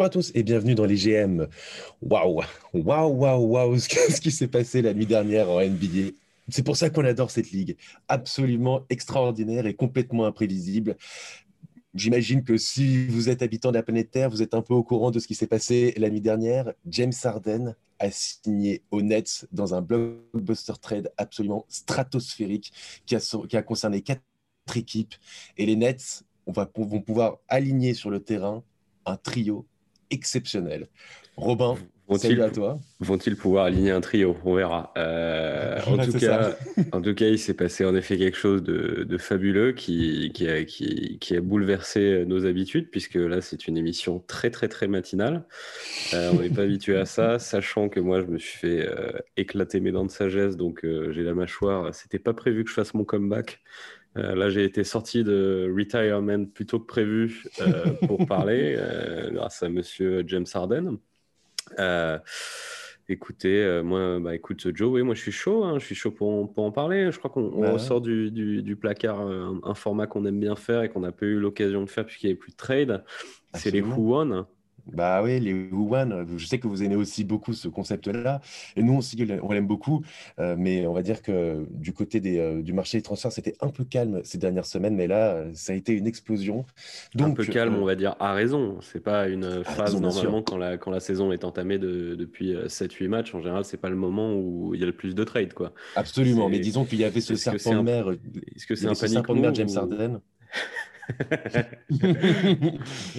Bonjour à tous et bienvenue dans les GM. Waouh, waouh, waouh, waouh, ce qui s'est passé la nuit dernière en NBA. C'est pour ça qu'on adore cette ligue. Absolument extraordinaire et complètement imprévisible. J'imagine que si vous êtes habitant de la planète Terre, vous êtes un peu au courant de ce qui s'est passé la nuit dernière. James Harden a signé au Nets dans un blockbuster trade absolument stratosphérique qui a concerné quatre équipes. Et les Nets vont pouvoir aligner sur le terrain un trio exceptionnel. Robin, salut à toi. Vont-ils pouvoir aligner un trio? On verra. Euh, en, tout cas, en tout cas, il s'est passé en effet quelque chose de, fabuleux qui, qui, a, qui, qui, a, bouleversé nos habitudes, puisque là, c'est une émission très, très, très matinale. Euh, on n'est pas habitué à ça, sachant que moi, je me suis fait euh, éclater mes dents de sagesse, donc j'ai la mâchoire. C'était pas prévu que je fasse mon comeback. Euh, là, j'ai été sorti de retirement plutôt que prévu euh, pour parler, euh, grâce à monsieur James Harden. écoutez, moi, bah, écoute, Joe, oui, moi, je suis chaud, hein, je suis chaud pour, pour, en parler. Je crois qu'on ressort du, du, placard un, format qu'on aime bien faire et qu'on n'a pas eu l'occasion de faire puisqu'il n'y avait plus de trade. C'est les Who Won. Bah oui, les Wuhan, je sais que vous aimez aussi beaucoup ce concept-là, et nous aussi, on l'aime beaucoup, euh, mais on va dire que du côté des, euh, du marché des transferts, c'était un peu calme ces dernières semaines, mais là, ça a été une explosion. Donc, un peu calme, euh, on va dire, à raison. C'est pas une phase, normalement, quand la, quand la saison est entamée de, depuis 7-8 matchs, en général, c'est pas le moment où il y a le plus de trades, quoi. Absolument, mais disons qu'il y avait ce serpent de mer. Est-ce que c'est un panique de mer, James Harden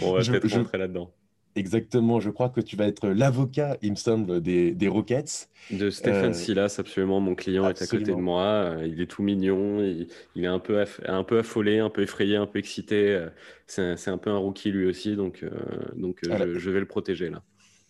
On va peut-être rentrer là-dedans. Exactement, je crois que tu vas être l'avocat, il me semble, des, des Rockets. De Stéphane euh, Silas, absolument. Mon client est à côté de moi. Euh, il est tout mignon. Il, est un peu, un peu affolé, un peu effrayé, un peu excité. Euh, c'est un, peu un rookie lui aussi, donc, donc je, vais le protéger là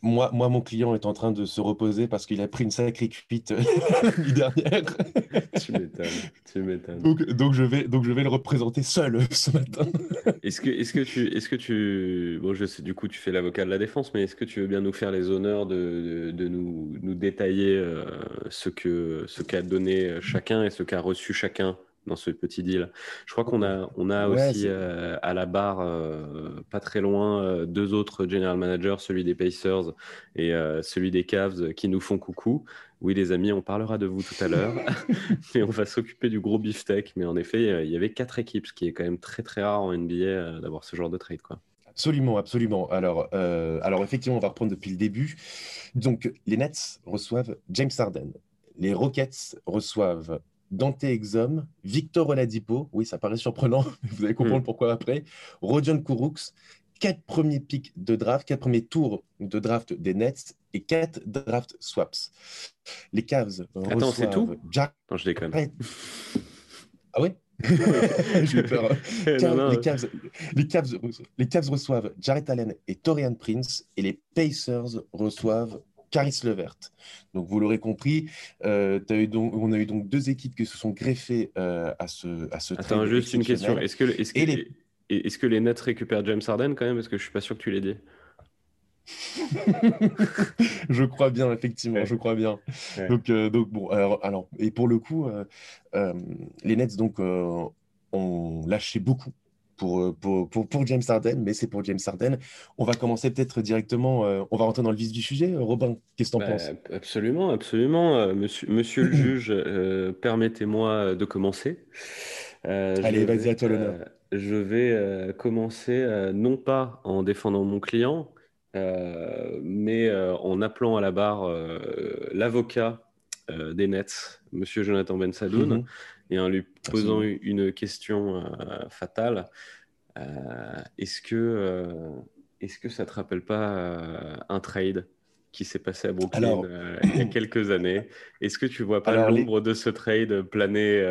moi, moi, mon client est en train de se reposer parce qu'il a pris une sacrée cuite l'année dernière. tu m'étonnes, tu m'étonnes. Donc, donc, je vais, donc, je vais le représenter seul ce matin. est-ce que, est-ce que tu, est-ce que tu, bon, je sais, du coup, tu fais l'avocat de la défense, mais est-ce que tu veux bien nous faire les honneurs de, de, nous, nous détailler euh, ce que, ce qu'a donné chacun et ce qu'a reçu chacun? Dans ce petit deal. Je crois qu'on a, on a aussi euh, à la barre, euh, pas très loin, euh, deux autres general managers, celui des Pacers et celui des Cavs, qui nous font coucou. Oui, les amis, on parlera de vous tout à l'heure, mais on va s'occuper du gros beefsteak. Mais en effet, il y avait quatre équipes, ce qui est quand même très très rare en NBA d'avoir ce genre de trade, quoi. Absolument, absolument. Alors, alors effectivement, on va reprendre depuis le début. Donc, les Nets reçoivent James Harden. Les Rockets reçoivent Dante Exum, Victor Oladipo, oui, ça paraît surprenant, mais vous allez comprendre hmm. pourquoi après, Rodion Kuruks, quatre premiers pics de draft, quatre premiers tours de draft des Nets et quatre draft swaps. Les Cavs Attends, c'est tout? Jack... Non, je déconne. Ah ouais? J'ai peur. Les, Cavs, les, Cavs, les Cavs reçoivent Jarrett Allen et Torian Prince et les Pacers reçoivent Caris Levert. Donc, vous l'aurez compris, euh, as eu donc, on a eu donc deux équipes qui se sont greffées euh, à ce, à ce Attends, juste une question. Est-ce que, est-ce, que, les... est-ce que les Nets récupèrent James Harden quand même? Parce que je suis pas sûr que tu l'aies dit. je crois bien, effectivement, je crois bien. Donc, euh, donc, bon, alors, alors, et pour le coup, les Nets donc ont lâché beaucoup euh, pour, pour, pour, James Harden, mais c'est pour James Harden. On va commencer peut-être directement, euh, on va rentrer dans le vif du sujet. Robin, qu'est-ce que tu en bah, penses? Absolument, absolument. Euh, monsieur, monsieur le juge, permettez-moi de commencer. Allez, vas-y, à toi l'honneur. je vais commencer non pas en défendant mon client, mais en appelant à la barre l'avocat des Nets, monsieur Jonathan Ben Sadoun. Mhm et en lui posant une question euh, fatale. Euh, est-ce que, euh, est-ce que ça te rappelle pas un trade qui s'est passé à Brooklyn il y a quelques années? Est-ce que tu vois pas l'ombre de ce trade planer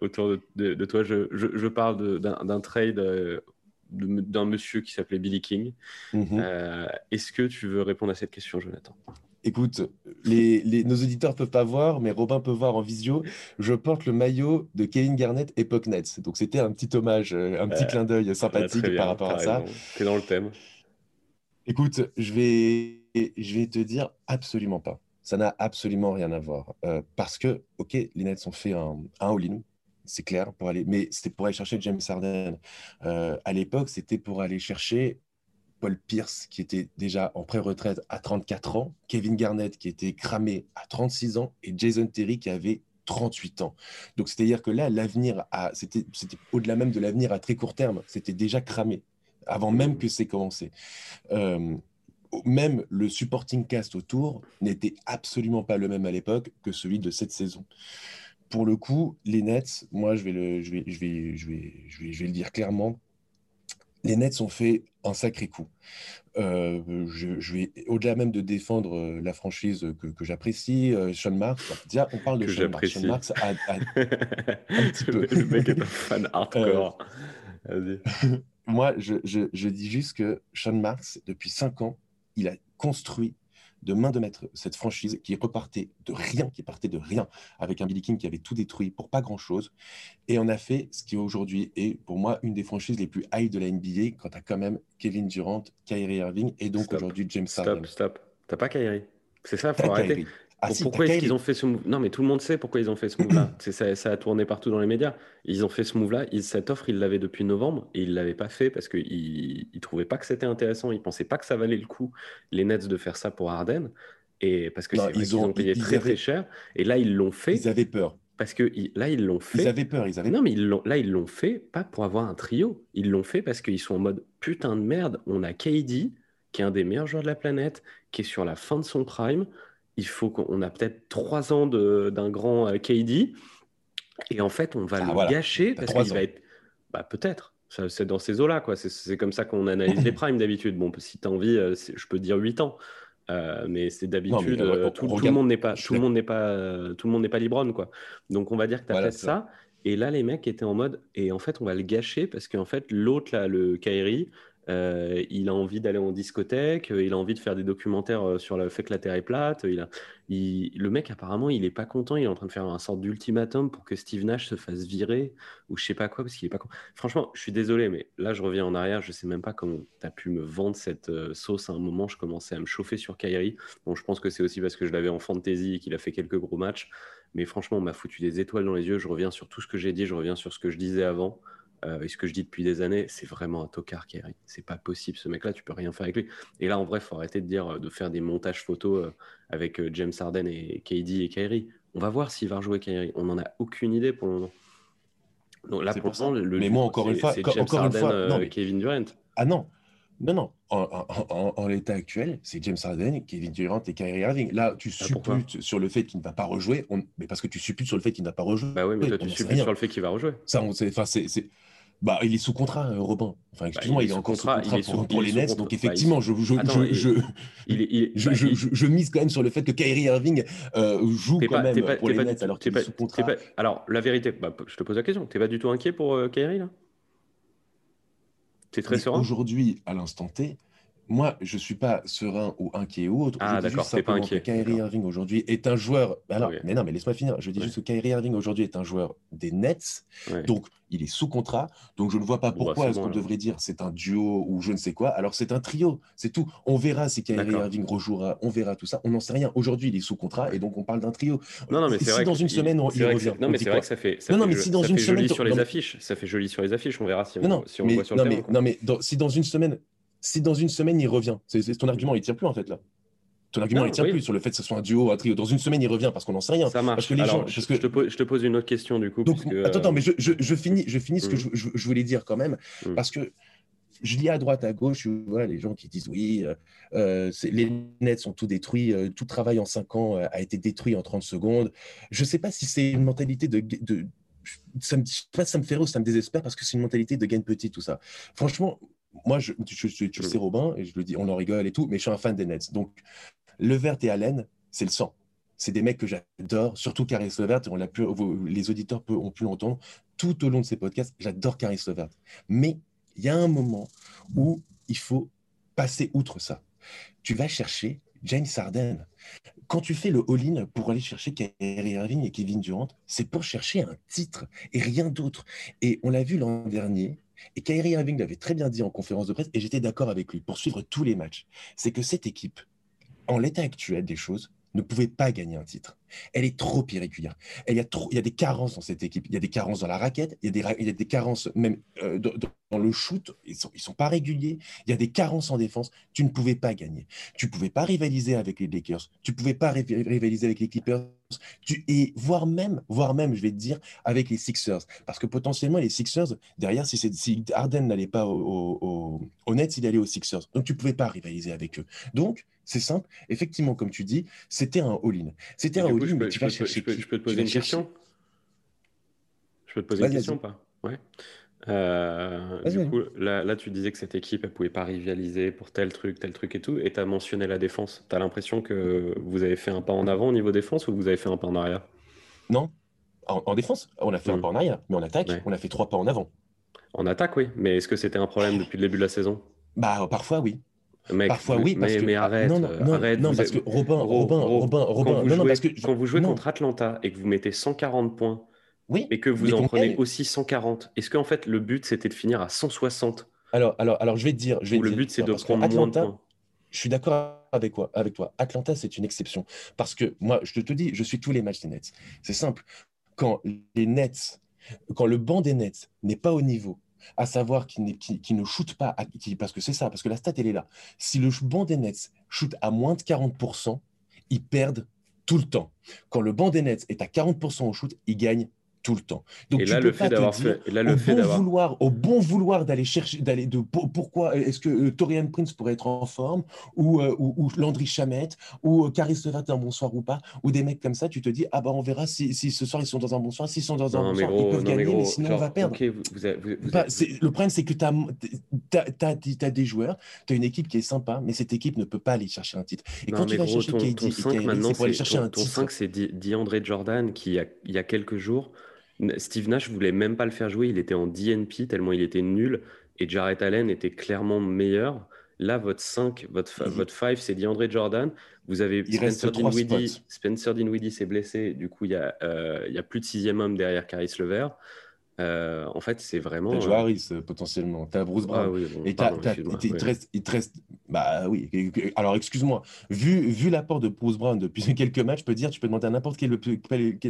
autour de, toi? Je, je, parle d'un trade d'un monsieur qui s'appelait Billy King. Mm-hmm. Est-ce que tu veux répondre à cette question, Jonathan? Écoute, les, nos auditeurs peuvent pas voir, mais Robin peut voir en visio. Je porte le maillot de Kevin Garnett époque Nets. Donc c'était un petit hommage, euh, un petit clin d'œil sympathique par rapport à ça. es dans le thème. Écoute, je vais, je vais te dire absolument pas. Ça n'a absolument rien à voir. Euh, parce que, ok, les Nets ont fait un, un all-in, c'est clair, pour aller, mais c'était pour aller chercher James Harden. Euh, à l'époque, c'était pour aller chercher Paul Pierce, qui était déjà en pré-retraite à 34 ans, Kevin Garnett, qui était cramé à 36 ans, et Jason Terry, qui avait 38 ans. Donc, c'est-à-dire que là, l'avenir, c'était au-delà même de l'avenir à très court terme, c'était déjà cramé, avant même que c'est commencé. Euh, même le supporting cast autour n'était absolument pas le même à l'époque que celui de cette saison. Pour le coup, les Nets, moi, je vais le, je vais, je vais, je vais, je vais, je vais le dire clairement, les Nets ont fait un sacré coup. Euh, je, vais, au-delà même de défendre euh, la franchise que, j'apprécie, euh, Sean Marks, déjà, on parle de Sean Marks. Sean Marks a, un petit peu. Le mec est un fan hardcore. Moi, je, je, dis juste que Sean Marks, depuis cinq ans, il a construit de main de maître cette franchise qui repartait de rien, qui partait de rien, avec un Billy King qui avait tout détruit pour pas grand-chose. Et on a fait ce qui aujourd'hui est pour moi une des franchises les plus high de la NBA quand tu as quand même Kevin Durant, Kyrie Irving et donc aujourd'hui James Harden. Stop, stop. T'as pas Kyrie. C'est ça, faut arrêter. Ah, pourquoi est-ce qu'ils ont fait ce move Non, mais tout le monde sait pourquoi ils ont fait ce move-là. ça, ça a tourné partout dans les médias. Ils ont fait ce move-là. Cette offre, ils l'avaient depuis novembre et ils ne l'avaient pas fait parce qu'ils ne trouvaient pas que c'était intéressant. Ils ne pensaient pas que ça valait le coup, les Nets, de faire ça pour Harden. Et parce que ils, ont, payé très, très cher. Et là, ils l'ont fait. Ils avaient peur. Parce que là, ils l'ont fait. Ils avaient peur, ils avaient Non, mais ils là, ils l'ont fait pas pour avoir un trio. Ils l'ont fait parce qu'ils sont en mode putain de merde. On a KD, qui est un des meilleurs joueurs de la planète, qui est sur la fin de son prime il faut qu'on a peut-être trois ans d'un grand euh, KD. Et en fait, on va ah, le gâcher parce qu'il va être. Bah, peut-être. C'est dans ces eaux-là. C'est comme ça qu'on analyse les primes d'habitude. Bon, si tu as envie, euh, je peux dire 8 ans. Euh, mais c'est d'habitude, tout, le monde n'est pas, tout le monde n'est pas, tout le monde n'est pas Libron, quoi. Donc on va dire que tu as fait ça. Et là, les mecs étaient en mode, et en fait, on va le gâcher parce qu'en fait, l'autre là, le Kairi, euh, il a envie d'aller en discothèque, euh, il a envie de faire des documentaires euh, sur le fait que la Terre est plate. Il a, le mec, apparemment, il est pas content. Il est en train de faire un sorte d'ultimatum pour que Steve Nash se fasse virer ou je sais pas quoi parce qu'il est pas content. Franchement, je suis désolé, mais là, je reviens en arrière. Je sais même pas comment tu as pu me vendre cette sauce à un moment. Je commençais à me chauffer sur Kyrie. Bon, je pense que c'est aussi parce que je l'avais en fantasy et qu'il a fait quelques gros matchs. Mais franchement, on m'a foutu des étoiles dans les yeux. Je reviens sur tout ce que j'ai dit. Je reviens sur ce que je disais avant. Euh, et ce que je dis depuis des années, c'est vraiment un tocard, Kyrie. C'est pas possible, ce mec-là, tu peux rien faire avec lui. Et là, en vrai, il faut arrêter de dire, euh, de faire des montages photos euh, avec James Harden et KD et Kyrie. On va voir s'il va rejouer Kyrie. On n'en a aucune idée pour le moment. Donc là, pour l'instant, le mais moi, encore une fois, James encore Harden, une fois, non, Kevin Durant. Ah non, non, non. En, l'état actuel, c'est James Harden, Kevin Durant et Kyrie Irving. Là, tu ah, supputes sur le fait qu'il ne va pas rejouer, mais parce que tu supputes sur le fait qu'il ne va pas rejouer. Bah oui, mais toi, tu supputes sur le fait qu'il va rejouer. Ça, c'est bah, il est sous contrat, euh, Robin. Enfin, excuse-moi, bah, il, est encore sous contrat, pour, les Nets. Donc, effectivement, je, mise quand même sur le fait que Kyrie Irving euh, joue quand même pour les Nets alors qu'il est sous contrat. alors, la vérité, bah, je te pose la question. Tu n'es pas du tout inquiet pour euh, Kyrie, là? Tu es très serein? Aujourd'hui, à l'instant T, moi, je ne suis pas serein ou inquiet ou autre. Ah, d'accord, c'est pas inquiet. Kyrie Irving aujourd'hui est un joueur. Alors, mais non, mais laisse-moi finir. Je dis juste que Kyrie Irving aujourd'hui est un joueur des Nets. Donc, il est sous contrat. Donc, je ne vois pas bah, pourquoi est-ce qu'on devrait dire c'est un duo ou je ne sais quoi. Alors, c'est un trio. C'est tout. On verra si Kyrie Irving rejouera. On verra tout ça. On n'en sait rien. Aujourd'hui, il est sous contrat et donc on parle d'un trio. Non, non, mais c'est vrai. dans une semaine, il revient. Non, mais c'est vrai que ça fait. non, non, mais si dans une semaine. joli sur les affiches. Ça fait joli sur les affiches. On verra si on voit sur le. Non, mais si dans une semaine si dans une semaine il revient, c'est ton argument, il tient plus en fait là. Ton argument, il tient plus sur le fait que ce soit un duo, un trio. Dans une semaine, il revient parce qu'on n'en sait rien. Ça marche. que les gens, je, te pose, une autre question du coup. attends, attends, mais je, finis, je finis ce que mm. je, voulais dire quand même, mm. parce que je lis à droite, à gauche, vois les gens qui disent oui, euh, euh, les nets sont tout détruits, euh, tout travail en 5 ans a été détruit en 30 secondes. Je ne sais pas si c'est une mentalité de, de ça me, ça me fait rire ça me désespère parce que c'est une mentalité de gain petit, tout ça. Franchement, moi, je, tu, tu, sais, Robin, et je le dis, on en rigole et tout, mais je suis un fan des Nets. Donc, Levert et Allen, c'est le sang. C'est des mecs que j'adore, surtout Caris Levert, on l'a pu, les auditeurs ont pu l'entendre tout au long de ces podcasts. J'adore Caris Levert. Mais il y a un moment où il faut passer outre ça. Tu vas chercher James Harden. Quand tu fais le all-in pour aller chercher Kyrie Irving et Kevin Durant, c'est pour chercher un titre et rien d'autre. Et on l'a vu l'an dernier, et Kyrie Irving l'avait très bien dit en conférence de presse, et j'étais d'accord avec lui pour suivre tous les matchs, c'est que cette équipe, en l'état actuel des choses, ne pouvait pas gagner un titre. Elle est trop irrégulière. il, y a y a des carences dans cette équipe. Il y a des carences dans la raquette, il y a des, y a des carences même euh, dans, le shoot. Ils ne sont, sont pas réguliers. Il y a des carences en défense. Tu ne pouvais pas gagner. Tu ne pouvais pas rivaliser avec les Lakers. Tu ne pouvais pas rivaliser avec les Clippers. Tu, et voire même, voire même, je vais te dire, avec les Sixers. Parce que potentiellement, les Sixers, derrière, si, si Harden n'allait pas au, au, au Nets, il allait aux Sixers. Donc, tu ne pouvais pas rivaliser avec eux. Donc, c'est simple. Effectivement, comme tu dis, c'était un all-in. C'était un all-in, chercher. Je peux, te poser une question Je peux te poser une question ou pas? Ouais. Euh, du coup, là, là, tu disais que cette équipe, elle pouvait pas rivaliser pour tel truc, tel truc et tout, et tu as mentionné la défense. Tu as l'impression que vous avez fait un pas en avant au niveau défense ou vous avez fait un pas en arrière? Non. En, défense, on a fait un hmm. pas en arrière, mais en attaque, on a fait trois pas en avant. En attaque, oui. Mais est-ce que c'était un problème depuis le début de la saison? Bah, parfois, oui. Parfois, oui, parce mais, que... mais arrête, non, non, arrête. Non, parce que Robin, Robin, Robin, Robin, quand vous non, jouez, parce que quand vous jouez contre Atlanta et que vous mettez 140 points, oui, et que vous en prenez aussi 140, est-ce qu'en fait le but c'était de finir à 160 alors, alors, alors, je vais te dire, je vais Ou le but c'est de prendre moins de points. Je suis d'accord avec, quoi, avec toi. Atlanta, c'est une exception. Parce que moi, je te dis, je suis tous les matchs des Nets. C'est simple. Quand les Nets, quand le banc des Nets n'est pas au niveau à savoir qu'il ne shoot pas, parce que c'est ça, parce que la stat, elle est là. Si le banc des Nets shoot à moins de 40%, ils perdent tout le temps. Quand le banc des Nets est à 40% au shoot, ils gagnent tout le temps. Donc et là, le fait d'avoir fait, là, le au, fait bon vouloir, au bon vouloir d'aller chercher, d'aller de pourquoi est-ce que euh, Torian Prince pourrait être en forme ou, euh, ou, Landry Chamette ou euh, Caris Levert un bon soir ou pas ou des mecs comme ça, tu te dis ah bah on verra si, si ce soir ils sont dans un bon soir, s'ils sont dans un bon soir, ils peuvent gagner, mais, sinon on va perdre. le problème c'est que tu as, as, des joueurs, tu as une équipe qui est sympa, mais cette équipe ne peut pas aller chercher un titre. Et quand tu vas chercher KD, c'est pour aller chercher un titre. Ton 5 c'est DeAndre Jordan qui il y a quelques jours Steve Nash voulait même pas le faire jouer, il était en DNP tellement il était nul et Jarrett Allen était clairement meilleur. Là, votre 5, votre, votre 5, c'est DeAndre Jordan. Vous avez Spencer Dinwiddie. Spencer Dinwiddie s'est blessé. Du coup, il y, a, euh, il y a plus de sixième homme derrière Caris Levert. Euh, en fait, c'est vraiment. T'as euh... Harris potentiellement. T'as Bruce Brown. Ah, oui, bon, et pardon, il, te reste, il te reste. Bah oui. Alors excuse-moi. Vu, vu l'apport de Bruce Brown depuis quelques matchs, je peux dire, tu peux demander à n'importe quel,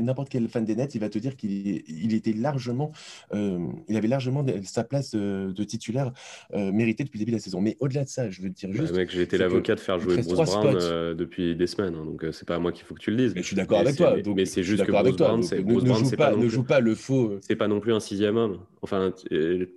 n'importe quel fan des Nets, il va te dire qu'il il était largement, euh, il avait largement sa place de titulaire euh, méritée depuis le début de la saison. Mais au-delà de ça, je veux te dire bah, juste. mec, j'ai été l'avocat de faire jouer Bruce Brown euh, depuis des semaines, hein, donc c'est pas à moi qu'il faut que tu le dises. Mais je suis d'accord avec toi. Donc, mais c'est juste que Bruce Brown, c'est ne joue pas le faux. C'est pas non plus un sixième homme. Enfin,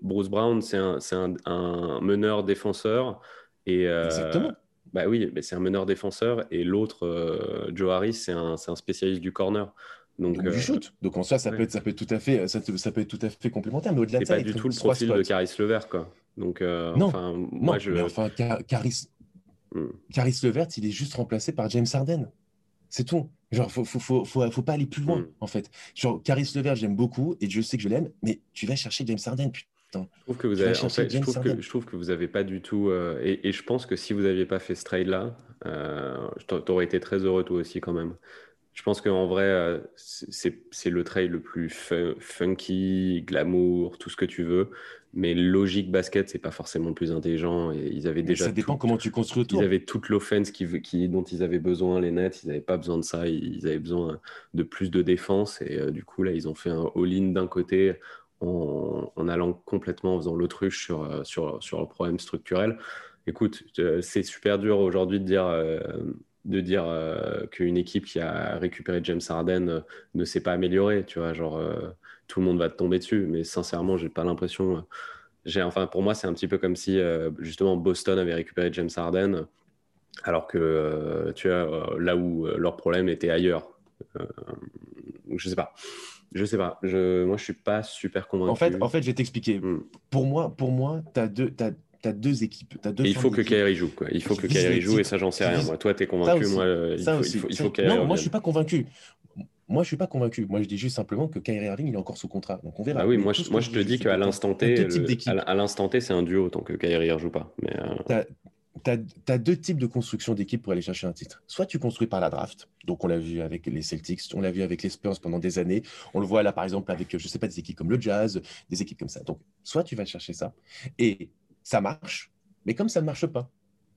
Bruce Brown, c'est un, un, meneur défenseur. Et, euh, Exactement. Bah oui, mais c'est un meneur défenseur. Et l'autre, euh, Joe Harris, c'est un, un, spécialiste du corner. Donc, du euh, shoot. Donc en soi, ça, peut être, ça, peut être tout à fait, ça, ça peut être tout à fait complémentaire. Mais au-delà de ça, pas du tout le profil de Caris Levert, quoi. Donc, non, enfin, moi, je... mais enfin, Caris, hmm. Caris Levert, il est juste remplacé par James Harden. C'est tout. Genre, faut, faut, faut, faut, faut pas aller plus loin, mm. en fait. Genre, Caris Levert, j'aime beaucoup et je sais que je l'aime, mais tu vas chercher James Harden, putain. Je trouve que vous avez, en fait, je, trouve que, je trouve que vous avez pas du tout. Euh, et, et, je pense que si vous n'aviez pas fait ce trade-là, euh, tu aurais été très heureux toi aussi, quand même. Je pense qu'en vrai, euh, c'est le trail le plus funky, glamour, tout ce que tu veux. Mais logique basket, c'est pas forcément le plus intelligent. Et ils avaient déjà. Ça dépend comment tu construis autour. Ils avaient toute l'offense qui, qui, dont ils avaient besoin, les Nets. Ils n'avaient pas besoin de ça. Ils avaient besoin de plus de défense. Et euh, du coup, là, ils ont fait un all-in d'un côté en, en, allant complètement en faisant l'autruche sur, euh, sur, sur le problème structurel. Écoute, c'est super dur aujourd'hui de dire de dire euh, qu'une équipe qui a récupéré James Harden euh, ne s'est pas améliorée, tu vois, genre euh, tout le monde va te tomber dessus, mais sincèrement, j'ai pas l'impression. j'ai, enfin, pour moi, c'est un petit peu comme si justement Boston avait récupéré James Harden, alors que tu vois, là où leur problème était ailleurs. je sais pas. Je sais pas. Je, moi, je suis pas super convaincu. En fait, en fait je vais t'expliquer. Hmm. Pour moi, pour moi, tu as deux, tu as deux équipes. As deux il faut que Kairi joue. Quoi. Il faut que Kairi joue et ça, j'en sais rien. Moi, toi, tu es convaincu. Moi, il faut, il faut, il faut Non, moi, je suis pas convaincu. Moi, je suis pas convaincu. Moi, je dis juste simplement que Kyrie Irving, il est encore sous contrat. Donc, on verra. Ah oui, moi, je, moi, je te dis qu'à l'instant T, à l'instant T, c'est un duo tant que Kyrie ne joue pas. Mais euh... tu as, deux types de construction d'équipe pour aller chercher un titre. Soit tu construis par la draft, donc on l'a vu avec les Celtics, on l'a vu avec les Spurs pendant des années, on le voit là par exemple avec, je sais pas, des équipes comme le Jazz, des équipes comme ça. Donc, soit tu vas chercher ça, et ça marche, mais comme ça ne marche pas,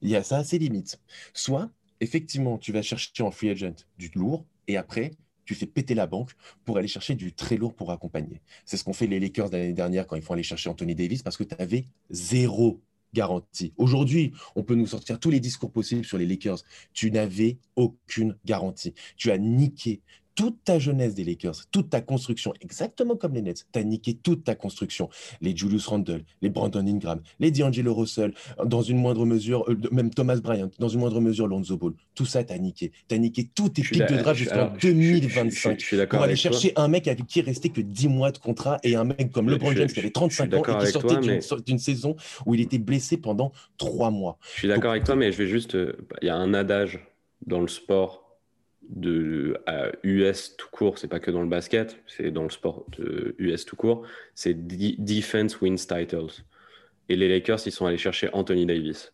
il y a ça a ses limites. Soit, effectivement, tu vas chercher en free agent du lourd et après, tu fais péter la banque pour aller chercher du très lourd pour accompagner. C'est ce qu'ont fait les Lakers l'année dernière quand ils font aller chercher Anthony Davis parce que tu avais zéro garantie. Aujourd'hui, on peut nous sortir tous les discours possibles sur les Lakers. Tu n'avais aucune garantie. Tu as niqué toute ta jeunesse des Lakers, toute ta construction, exactement comme les Nets. Tu as niqué toute ta construction. Les Julius Randle, les Brandon Ingram, les D'Angelo Russell, dans une moindre mesure, euh, même Thomas Bryant, dans une moindre mesure, Lonzo Ball. Tout ça, tu as niqué. Tu as niqué tous tes pics de draft jusqu'en 2025 je, suis pour aller chercher un mec avec qui restait que 10 mois de contrat et un mec comme LeBron James qui avait 35 ans et qui sortait d'une saison où il était blessé pendant 3 mois. Je suis d'accord avec toi, mais je vais juste. Euh, il y a un adage dans le sport de US tout court, c'est pas que dans le basket, c'est dans le sport de US tout court, c'est defense wins titles. Et les Lakers, ils sont allés chercher Anthony Davis,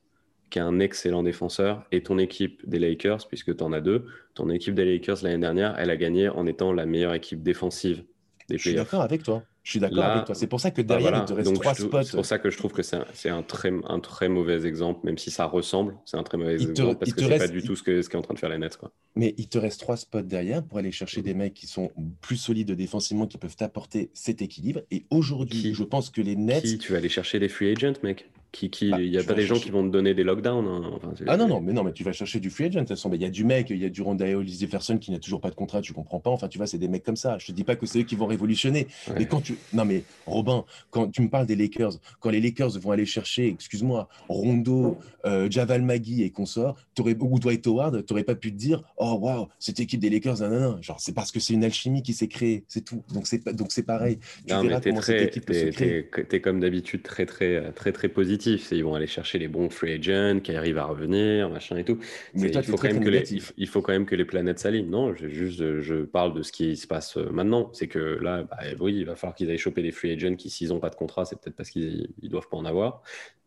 qui est un excellent défenseur, et ton équipe des Lakers, puisque tu en as deux, ton équipe des Lakers l'année dernière, elle a gagné en étant la meilleure équipe défensive des Je suis d'accord avec toi. Je suis d'accord avec toi. C'est pour ça que bah derrière, il te reste trois spots. C'est pour ça que je trouve que c'est un, très, un très mauvais exemple, même si ça ressemble. C'est un très mauvais exemple parce que c'est pas du tout ce qu'est ce est en train de faire les Nets. Quoi. Mais il te reste trois spots derrière pour aller chercher des mecs qui sont plus solides défensivement, qui peuvent t'apporter cet équilibre. Et aujourd'hui, je pense que les Nets. Qui tu vas aller chercher des free agents, mec? Qui, qui, bah, il n'y a pas des gens qui vont te donner des lockdowns. Hein. ah non, non, mais non, mais tu vas chercher du free agent. De toute façon, il y a du mec, il y a du Rondae Jefferson qui n'a toujours pas de contrat, tu comprends pas. Enfin, tu vois, c'est des mecs comme ça. Je te dis pas que c'est eux qui vont révolutionner. Mais quand tu. Non, mais Robin, quand tu me parles des Lakers, quand les Lakers vont aller chercher, excuse-moi, Rondo, euh, Javal Magui et consorts, ou Dwight Howard, tu n'aurais pas pu te dire, oh waouh, cette équipe des Lakers, non, non, non. Genre, c'est parce que c'est une alchimie qui s'est créée, c'est tout. Donc, c'est pareil. Tu non, verras comment très, cette équipe es, comme d'habitude très, très, très, très positif. Ils vont aller chercher les bons free agents qui arrivent à revenir, machin et tout. Mais il, faut quand même que les, il faut quand même que les planètes s'alignent. Non, je, juste, je parle de ce qui se passe euh, maintenant. C'est que là, bah, oui, il va falloir qu'ils aillent choper des free agents qui, s'ils n'ont pas de contrat, c'est peut-être parce qu'ils ne doivent pas en avoir.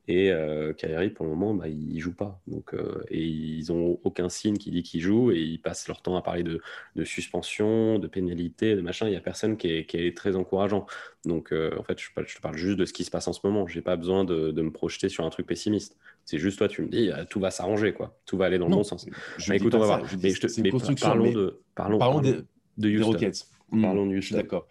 Et euh, Kyrie, pour le moment, bah, il ne joue pas. Donc, euh, et ils n'ont aucun signe qui dit qu'il joue. Et ils passent leur temps à parler de, de suspension, de pénalité, de machin. Il n'y a personne qui est, qui est, très encourageant. Donc, euh, en fait, je, je, te parle juste de ce qui se passe en ce moment. Je n'ai pas besoin de, de, me projeter sur un truc pessimiste. C'est juste toi, tu me dis, ah, tout va s'arranger. quoi. Tout va aller dans le bon sens. Je écoute, on va voir. Mais, je te, mais parlons, de, parlons, parlons, de, de Houston. Rockets. Parlons de Houston. D'accord.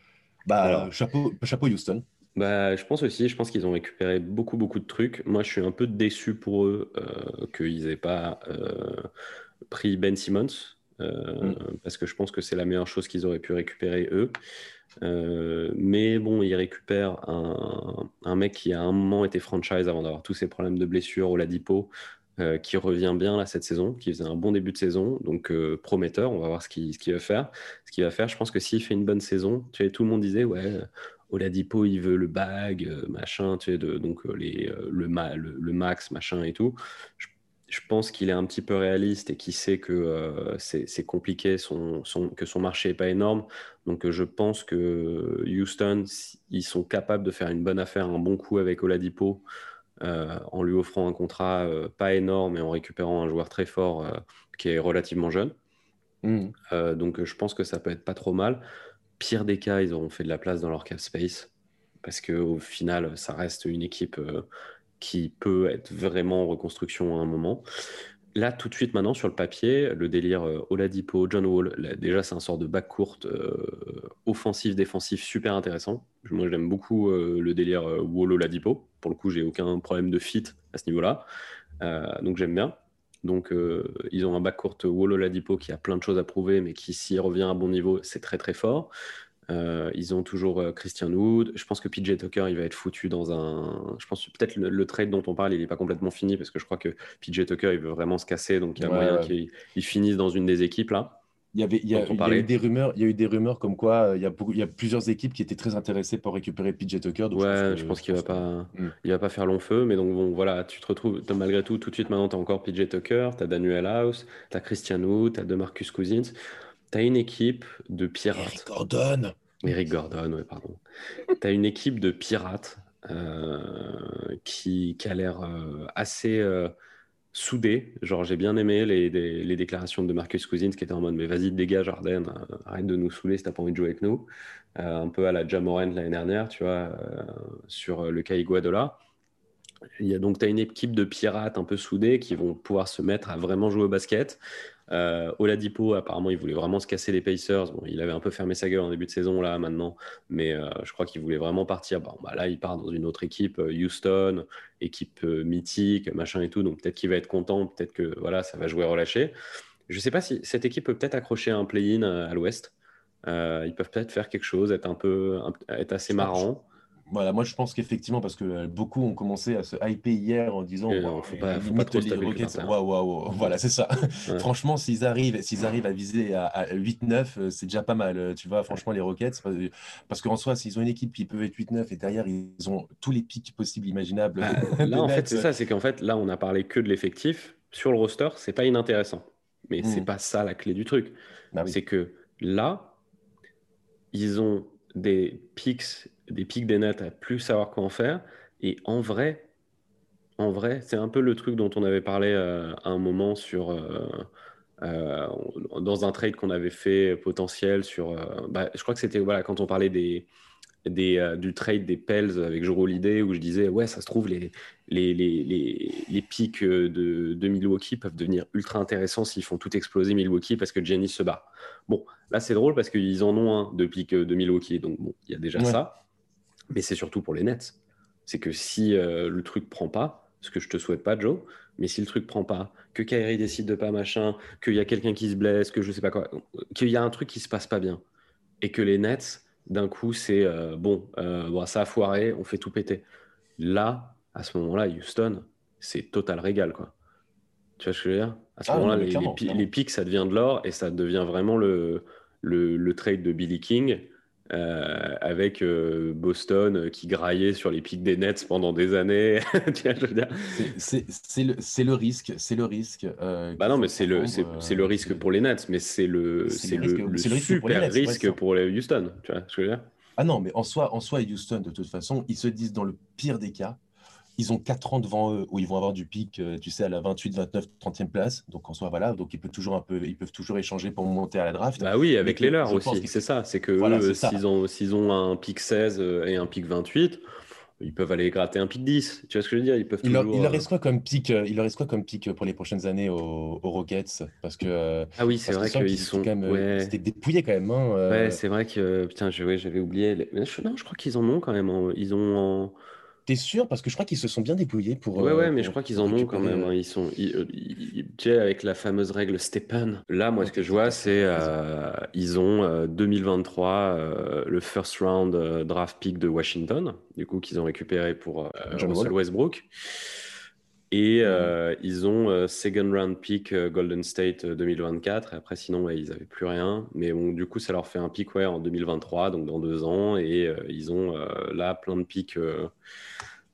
Bah, chapeau, chapeau Houston. Bah, je pense aussi, je pense qu'ils ont récupéré beaucoup, beaucoup de trucs. Moi, je suis un peu déçu pour eux euh, qu'ils n'aient pas euh, pris Ben Simmons, euh, mm. parce que je pense que c'est la meilleure chose qu'ils auraient pu récupérer eux. mais bon, ils récupèrent un, un, mec qui a un moment été franchise avant d'avoir tous ces problèmes de blessure au Ladipo, qui revient bien là cette saison, qui faisait un bon début de saison, donc prometteur. On va voir ce qu'il ce va faire. Ce qu'il va faire, je pense que s'il fait une bonne saison, tu sais, tout le monde disait ouais Oladipo, il veut le bag, euh, machin, tu sais, de, donc euh, les, euh, le, le, max, machin et tout. Je, pense qu'il est un petit peu réaliste et qu'il sait que c'est compliqué, son, son, que son marché n'est pas énorme. Donc je pense que Houston, ils sont capables de faire une bonne affaire, un bon coup avec Oladipo. en lui offrant un contrat pas énorme et en récupérant un joueur très fort qui est relativement jeune. Mmh. donc je pense que ça peut être pas trop mal pire des cas, ils auront fait de la place dans leur cap space parce qu'au final, ça reste une équipe euh, qui peut être vraiment en reconstruction à un moment. Là, tout de suite, maintenant, sur le papier, le délire euh, Oladipo, John Wall, déjà, c'est un sort de bac courte euh, offensif, défensif super intéressant. Moi, j'aime beaucoup le délire Wall-Oladipo. Pour le coup, j'ai aucun problème de fit à ce niveau-là. donc, j'aime bien. Donc, ils ont un backcourt Wolo-Ladipo qui a plein de choses à prouver, mais qui, s'y revient à bon niveau, c'est très très fort. ils ont toujours Christian Wood. Je pense que PJ Tucker, il va être foutu dans un. Je pense peut-être le, trade dont on parle, il n'est pas complètement fini parce que je crois que PJ Tucker, il veut vraiment se casser. Donc, il y a moyen qu'il finisse dans une des équipes là. Il y, avait, il, y a, eu des rumeurs, il y a eu des rumeurs comme quoi euh, il y, a il y a plusieurs équipes qui étaient très intéressées pour récupérer PJ Tucker. ouais, je pense, qu'il ne va, pas, hmm. il va pas faire long feu. Mais donc, bon, voilà, tu te retrouves, malgré tout, tout de suite maintenant, tu as encore PJ Tucker, tu as Daniel House, tu as Christian Wood, tu as DeMarcus Cousins. Tu as une équipe de pirates. Eric Gordon. Eric Gordon, ouais, pardon. tu as une équipe de pirates euh, qui, qui, a l'air euh, assez soudé. Genre, j'ai bien aimé les, les, déclarations de Marcus Cousins qui était en mode Mais vas-y, dégage, Arden, euh, arrête de nous saouler si t'as pas envie de jouer avec nous. Euh, un peu à la Jamoran l'année dernière, tu vois, euh, sur le Kai Guadola. Il y a donc, tu as une équipe de pirates un peu soudés qui vont pouvoir se mettre à vraiment jouer au basket. Euh, Oladipo, apparemment, il voulait vraiment se casser les Pacers. Bon, il avait un peu fermé sa gueule en début de saison, là, maintenant, mais euh, je crois qu'il voulait vraiment partir. Bon, bah, là, il part dans une autre équipe, euh, Houston, équipe mythique, machin et tout, donc peut-être qu'il va être content, peut-être que voilà, ça va jouer relâché. Je ne sais pas si cette équipe peut peut-être accrocher un play-in à l'ouest. ils peuvent peut-être faire quelque chose, être un peu, être assez marrant. Voilà, moi je pense qu'effectivement, parce que euh, beaucoup ont commencé à se hyper hier en disant il ne faut pas, faut pas trop les Rockets. Voilà, c'est ça. franchement, s'ils arrivent, s'ils arrivent à viser à, 8-9, euh, c'est déjà pas mal. Euh, tu vois, franchement, les Rockets, parce qu'en soi, s'ils ont une équipe qui peut être 8-9 et derrière, ils ont tous les pics possibles, imaginables. Bah, là, en fait, c'est ça, c'est qu'en fait, là, on a parlé que de l'effectif. Sur le roster, c'est pas inintéressant. Mais c'est hmm. pas ça la clé du truc. Bah c'est que là, ils ont des pics des pics des nets à plus savoir quoi en faire. Et en vrai, en vrai, c'est un peu le truc dont on avait parlé euh, à un moment sur euh, euh, dans un trade qu'on avait fait potentiel sur. Bah, je crois que c'était voilà quand on parlait des, des du trade des Pels avec Joro Holiday où je disais ouais ça se trouve les les, les, les, les pics de, de, Milwaukee peuvent devenir ultra intéressants s'ils font tout exploser Milwaukee parce que Giannis se bat. Bon là c'est drôle parce qu'ils en ont un de pics de Milwaukee donc bon il y a déjà ça mais c'est surtout pour les Nets. C'est que si euh, le truc prend pas, ce que je te souhaite pas, Joe, mais si le truc prend pas, que Kyrie décide de pas machin, qu'il y a quelqu'un qui se blesse, que je sais pas quoi, qu'il y a un truc qui se passe pas bien, et que les Nets, d'un coup, c'est euh, bon, euh, bon, ça a foiré, on fait tout péter. Là, à ce moment-là, Houston, c'est total régal, quoi. Tu vois ce que je veux dire? À ce ah, moment-là, les, les, pics, ça devient de l'or et ça devient vraiment le, le, le trade de Billy King euh, avec euh, Boston euh, qui graillait sur les pics des Nets pendant des années. c'est le, le, risque, c'est le risque. bah non, mais c'est le, c'est le risque pour les Nets, mais c'est le, le, le, super risque pour les Houston. Tu vois ce que je veux dire Ah non, mais en soi, en soi, Houston, de toute façon, ils se disent dans le pire des cas, ils ont 4 ans devant eux où ils vont avoir du pic, euh, tu sais, à la 28, 29, 30e place. Donc en soi, voilà, donc ils peuvent toujours un peu, ils peuvent toujours échanger pour monter à la draft. Bah oui, avec les leurs aussi, c'est ça. C'est que s'ils ont, s'ils ont un pic 16 euh, et un pic 28, ils peuvent aller gratter un pic 10. Tu vois ce que je veux dire? Ils peuvent il, leur, il leur reste quoi comme pic Il leur reste quoi comme pic pour les prochaines années aux, Rockets? Parce que ah oui, c'est vrai qu'ils sont quand même, c'était dépouillé quand même. Hein, ouais, c'est vrai que putain, j'avais oublié. Non, je crois qu'ils en ont quand même. Ils ont en... T'es sûr? Parce que je crois qu'ils se sont bien débrouillés pour. Ouais, ouais, euh, mais je crois qu'ils en ont quand même. Hein. Ils sont, euh, tu sais, avec la fameuse règle Stepan. Là, moi, ce que je vois, c'est euh, ils ont 2023 le first round draft pick de Washington, du coup qu'ils ont récupéré pour Russell Westbrook. Et ils ont second round pick Golden State 2024. Et après, sinon, ils n'avaient plus rien. Mais bon, du coup, ça leur fait un pick ouais, en 2023, donc dans deux ans. Et ils ont là plein de picks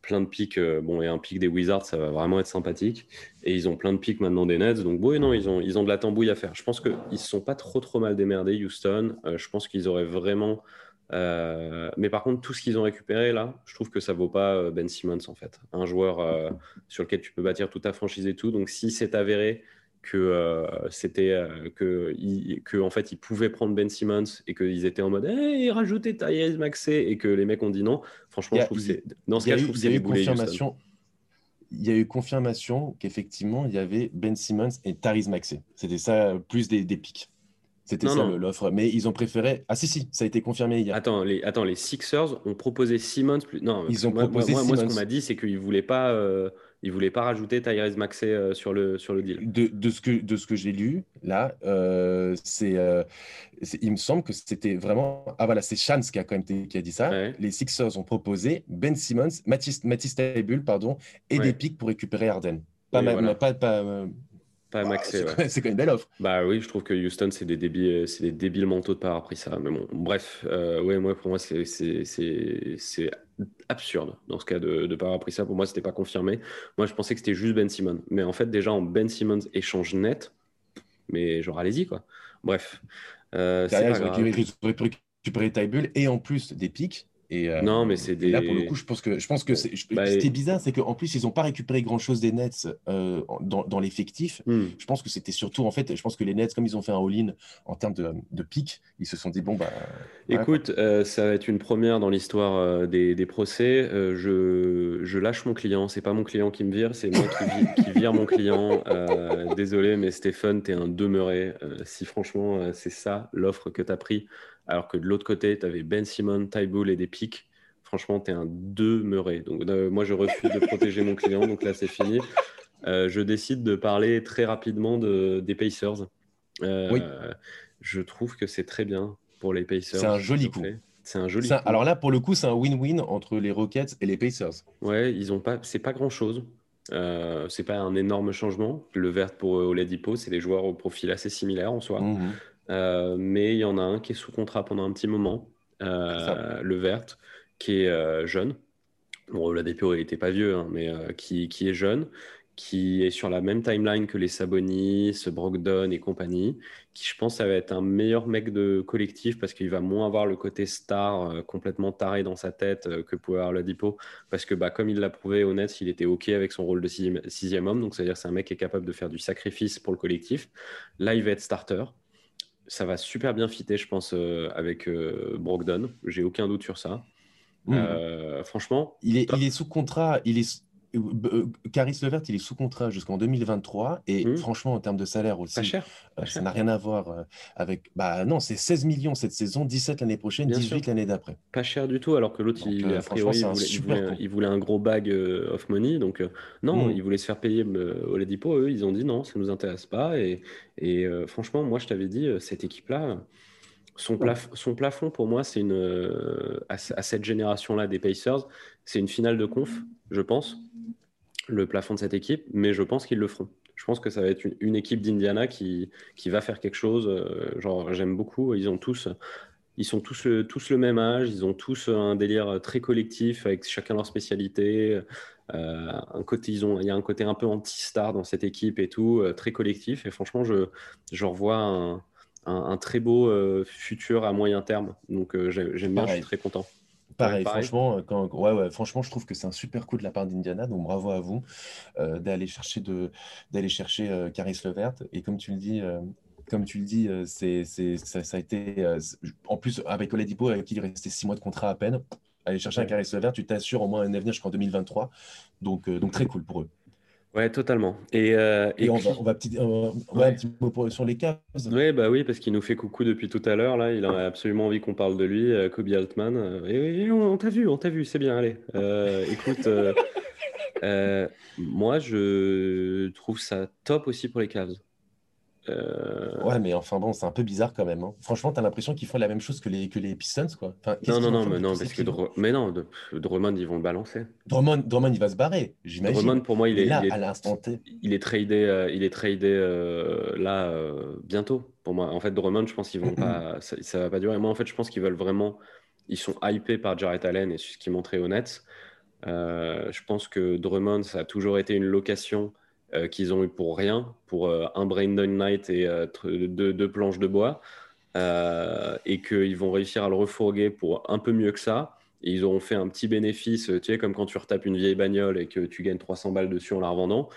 plein de pics, euh, bon, et un pic des Wizards, ça va vraiment être sympathique. Et ils ont plein de pics maintenant des Nets. Donc, bon, non, ils ont, ils ont de la tambouille à faire. Je pense qu'ils ne se sont pas trop, trop mal démerdés, Houston. Euh, je pense qu'ils auraient vraiment. Euh, mais par contre, tout ce qu'ils ont récupéré là, je trouve que ça vaut pas Ben Simmons en fait. Un joueur sur lequel tu peux bâtir toute ta franchise et tout. Donc, si c'est avéré que euh, c'était euh, que, que en fait ils pouvaient prendre Ben Simmons et qu'ils étaient en mode hey, rajouter Tyrese Maxey et que les mecs ont dit non. Franchement, je trouve c'est dans ce cas, je trouve c'est confirmation. Il y a eu confirmation qu'effectivement il y avait Ben Simmons et Tyrese Maxey. C'était ça plus des, des pics. C'était ça l'offre. Mais ils ont préféré. Ah si, si, ça a été confirmé hier. Attends, les, attends, les Sixers ont proposé Simmons. Plus... Non, ils ont proposé moi, moi, ce qu'on m'a dit, c'est qu'ils ne voulaient pas. Euh, il voulait pas rajouter Tyrese Maxey euh, sur, le, sur le deal. De, de ce que, de ce que j'ai lu, là, euh, c'est, il me semble que c'était vraiment. Ah voilà, c'est Chance qui a quand même qui a dit ça. Les Sixers ont proposé Ben Simmons, Mathis, Mathis pardon, et des pics pour récupérer Arden. Pas, pas, pas, bah, c'est quand même une belle offre. Bah oui, je trouve que Houston, c'est des débiles, c'est des débiles mentaux de pas avoir pris ça. Mais bon, bref, euh, ouais, moi, pour moi, c'est absurde dans ce cas de ne pas avoir pris ça. Pour moi, c'était pas confirmé. Moi, je pensais que c'était juste Ben Simmons. Mais en fait, déjà, en Ben Simmons échange net, mais genre, allez-y, quoi. Bref. Euh, ils auraient récupéré Tybull et en plus des pics Et, euh, non, mais c'est des. Là, pour le coup, je pense que, je pense que c'est, Bah, bizarre, c'est qu'en plus, ils n'ont pas récupéré grand-chose des Nets euh, dans, dans l'effectif. Hmm. Je pense que c'était surtout, en fait, je pense que les Nets, comme ils ont fait un all-in en termes de, de pic, ils se sont dit, bon, bah. voilà, Écoute, euh, ça va être une première dans l'histoire des, des procès. Je, je lâche mon client. C'est pas mon client qui me vire, c'est moi qui, vi- qui vire mon client. Désolé, mais Stéphane, t'es un demeuré. Si franchement, c'est ça l'offre que t'as pris, alors que de l'autre côté, t'avais Ben Simon, Ty Bull et des pics. Franchement, t'es un demeuré. Donc, euh, moi, je refuse de protéger mon client. Donc là, c'est fini. Euh, je décide de parler très rapidement de, des Pacers. Euh, Oui. Je trouve que c'est très bien pour les Pacers. C'est un joli coup. C'est un joli coup. alors là, pour le coup, c'est un win-win entre les Rockets et les Pacers. Ouais, ils ont pas, c'est pas grand-chose. Euh, c'est pas un énorme changement. Le vert pour Oladipo, c'est des joueurs au profil assez similaire en soi. Mhm. Euh, mais il y en a un qui est sous contrat pendant un petit moment, euh, le vert, qui est euh, jeune. Bon, Oladipo, il n'était pas vieux, hein, mais qui, qui est jeune, qui est sur la même timeline que les Sabonis, Brogdon et compagnie, qui je pense ça va être un meilleur mec de collectif parce qu'il va moins avoir le côté star euh, complètement taré dans sa tête euh, que pouvait avoir Oladipo parce que bah, comme il l'a prouvé au Nets, il était OK avec son rôle de sixième, sixième homme, donc c'est-à-dire c'est un mec qui est capable de faire du sacrifice pour le collectif. Là, il va être starter. Ça va super bien fitter, je pense, euh, avec euh, Brogdon. J'ai aucun doute sur ça. Mhm. Euh, franchement, Il est, il est sous contrat. Il est, Caris Levert, il est sous contrat jusqu'en 2023. Et Mhm. franchement, en termes de salaire aussi, pas cher. euh, ça n'a rien à voir euh, avec. Bah non, c'est 16 millions cette saison, 17 l'année prochaine, Bien 18 sûr. l'année d'après. Pas cher du tout, alors que l'autre, il, euh, a franchement, priori, il voulait, il super voulait- coup. il voulait un gros bag euh, of money. Donc, euh, non, Mhm. il voulait se faire payer euh, Oladipo. Eux, ils ont dit non, ça nous intéresse pas. Et, et euh, franchement, moi, je t'avais dit, euh, cette équipe-là, son, plaf- son plafond, pour moi, c'est une. euh, à, ce- à cette génération-là des Pacers, c'est une finale de conf, je pense, le plafond de cette équipe, mais je pense qu'ils le feront. Je pense que ça va être une, une équipe d'Indiana qui, qui va faire quelque chose. euh, genre, j'aime beaucoup. Ils ont tous. Ils sont tous le, tous le même âge, ils ont tous un délire très collectif avec chacun leur spécialité. Euh, un côté, ils ont, il y a un côté un peu anti-star dans cette équipe et tout, euh, très collectif. Et franchement, je, je revois un, un, un très beau euh, futur à moyen terme. Donc euh, j'ai- j'aime bien, je suis très content. Pareil, franchement, euh, quand, ouais, ouais, franchement, je trouve que c'est un super coup de la part d'Indiana, donc bravo à vous euh, d'aller chercher de d'aller chercher euh, Caris Levert. Et comme tu le dis, euh, comme tu le dis, c'est, c'est, ça, ça a été en plus avec Oladipo, avec qui il restait six mois de contrat à peine. Aller chercher un. Caris Levert, tu t'assures au moins un avenir jusqu'en 2023. Donc, donc très cool pour eux. Ouais, totalement. Et, euh, Et, et on, puis- va, on va petit, Ouais. un petit mot pour- sur les Cavs. Ouais, bah oui, parce qu'il nous fait coucou depuis tout à l'heure. Là, il a absolument envie qu'on parle de lui, euh, Kobe Altman. Euh, et, et on, on t'a vu, on t'a vu, c'est bien. Allez, Euh, écoute, euh, moi, je trouve ça top aussi pour les Cavs. Euh, Ouais, mais enfin bon, c'est un peu bizarre quand même. hein. Franchement, t'as l'impression qu'ils font la même chose que les, que les Pistons, quoi. Enfin, qu'est-ce non, non, non, mais non, parce que Dro- mais non, de- Drummond, ils vont le balancer. Drummond, Drummond, il va se barrer, j'imagine. Drummond, pour moi, il est, là, il est, à l'instant T, il est tradé, euh, il est tradé euh, là bientôt. Pour moi, en fait, Drummond, je pense qu'ils vont pas, ça, ça va pas durer. Moi, en fait, je pense qu'ils veulent vraiment, ils sont hypés par Jarrett Allen et ce qu'ils au Nets. Euh, je pense que Drummond, ça a toujours été une location euh, qu'ils ont eu pour rien, pour euh, un Brandon Knight et euh, deux, deux planches de bois, et qu'ils vont réussir à le refourguer pour un peu mieux que ça. Et ils auront fait un petit bénéfice, tu sais, comme quand tu retapes une vieille bagnole et que tu gagnes 300 balles dessus en la revendant.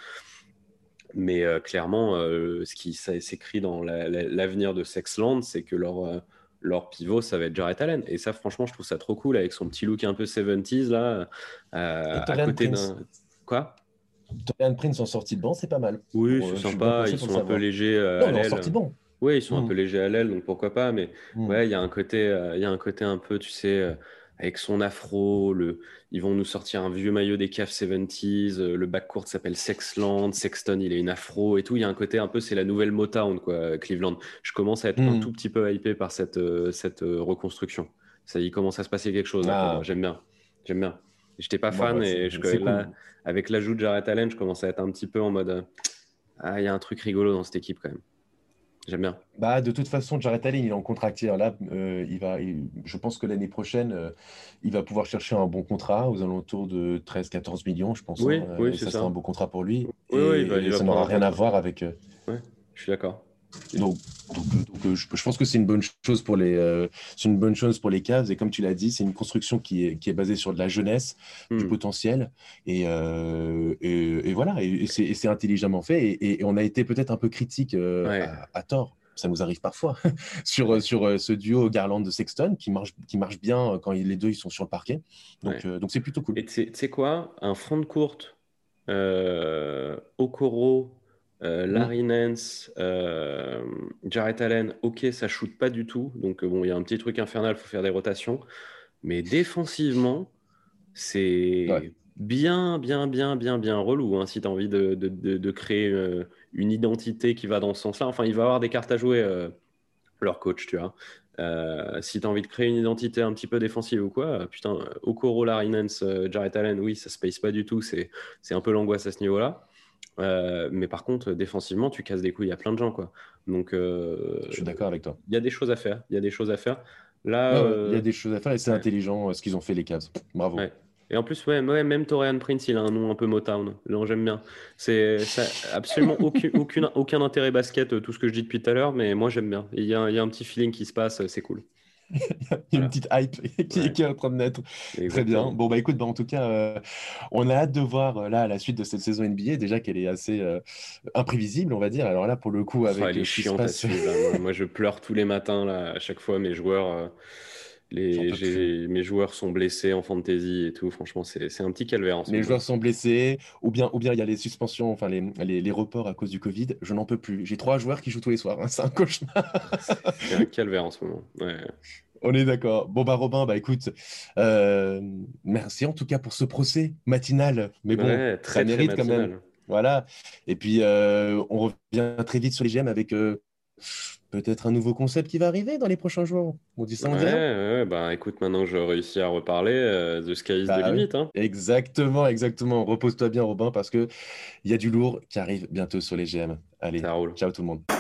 Mais clairement, ce qui s'écrit dans la- la- l'avenir de Sexland, c'est que leur, leur pivot, ça va être Jarrett Allen. Et ça, franchement, je trouve ça trop cool avec son petit look un peu 70s là, euh, à côté d'un. Quoi? Torian Prince en sortie de banc, c'est pas mal. Oui, euh, c'est sympa. Ils sont le un peu légers euh, à l'aile. sortie de banc. Oui, ils sont un Mm. peu légers à l'aile, donc pourquoi pas. Mais Mm. ouais, il y a un côté, euh, il y a un côté un peu, tu sais, euh, avec son afro, le, ils vont nous sortir un vieux maillot des Cavs 70s, euh, le backcourt s'appelle Sexland, Sexton, il a une afro et tout. Il y a un côté un peu, c'est la nouvelle Motown, quoi, Cleveland. Je commence à être un Mm. tout petit peu hypé par cette, euh, cette euh, reconstruction. Ça, il commence à se passer quelque chose Ah. J'aime bien. J'aime bien. J'étais pas Bon, fan bah, et je, là, cool. avec l'ajout de Jarrett Allen, je commence à être un petit peu en mode, euh, ah, il y a un truc rigolo dans cette équipe quand même. J'aime bien. Bah, de toute façon, Jarrett Allen, il est en contracté. Là, euh, il va, il- je pense que l'année prochaine, euh, il va pouvoir chercher un bon contrat aux alentours de 13-14 millions, je pense. Oui, hein. oui, Et c'est ça ça. sera un beau contrat pour lui. Oui, et oui, il va ça n'aura rien à voir avec. euh, Je suis d'accord. donc, Donc, je, pense que c'est une bonne chose pour les, c'est une bonne chose pour les Cavs. Et comme tu l'as dit, c'est une construction qui est, qui est basée sur de la jeunesse, du hmm. potentiel. Et, et, voilà, et, c'est intelligemment fait. Et, on a été peut-être un peu critique à, tort ça nous arrive parfois, sur, sur ce duo Garland de Sexton qui marche, qui marche bien quand les deux ils sont sur le parquet. Donc donc c'est plutôt cool. Et tu sais quoi? Un front de courte, Okoro, euh, mm. Larry Nance, euh, Jarrett Allen, ok, ça shoot pas du tout. Donc, bon, il y a un petit truc infernal, il faut faire des rotations. Mais défensivement, c'est bien, bien, bien, bien, bien relou. Hein, si tu as envie de, de, créer euh, une identité qui va dans ce sens-là. Enfin, il va avoir des cartes à jouer, leur coach, tu vois. si tu as envie de créer une identité un petit peu défensive ou quoi, putain, Okoro, Larry Nance, Jarrett Allen, oui, ça se pas du tout. C'est un peu l'angoisse à ce niveau-là. Euh, mais par contre, défensivement, tu casses des couilles à plein de gens, quoi. Donc, euh, je suis d'accord avec toi. Il y a des choses à faire. Il y a des choses à faire. Là, il y a euh, des choses à faire et c'est intelligent ce qu'ils ont fait les Cavs. Bravo. Et en plus, ouais, même Torian Prince, il a un nom un peu Motown. j'aime bien. C'est absolument aucun, aucun, aucun intérêt basket, tout ce que je dis depuis tout à l'heure, mais moi j'aime bien. Il y, a, il y a un petit feeling qui se passe, c'est cool. Il y a une petite hype qui, est en train de naître. Très bien. Bon, bah écoute, bah, en tout cas, euh, on a hâte de voir euh, là la suite de cette saison NBA. Déjà qu'elle est assez euh, imprévisible, on va dire. Alors là, pour le coup, avec. elle est chiante à suivre. Moi, je pleure tous les matins là, à chaque fois. Mes joueurs, les, mes joueurs sont blessés en fantasy et tout. Franchement, c'est un petit calvaire. En les joueurs sont blessés, ou bien ou bien il y a les suspensions, enfin les, les, les reports à cause du Covid. Je n'en peux plus. J'ai trois joueurs qui jouent tous les soirs. Hein. C'est un cauchemar. c'est un calvaire en ce moment. On est d'accord. Bon, bah, Robin, bah, écoute, euh, merci en tout cas pour ce procès matinal. Mais bon, très, ça mérite quand même. Voilà. Et puis, euh, on revient très vite sur les gemmes avec euh, peut-être un nouveau concept qui va arriver dans les prochains jours. On dit ça, on ouais, bah écoute, maintenant que je réussi à reparler, euh, The Sky is the bah limit. Hein. Exactement, exactement. Repose-toi bien, Robin, parce qu'il y a du lourd qui arrive bientôt sur les GM. Allez, ciao tout le monde.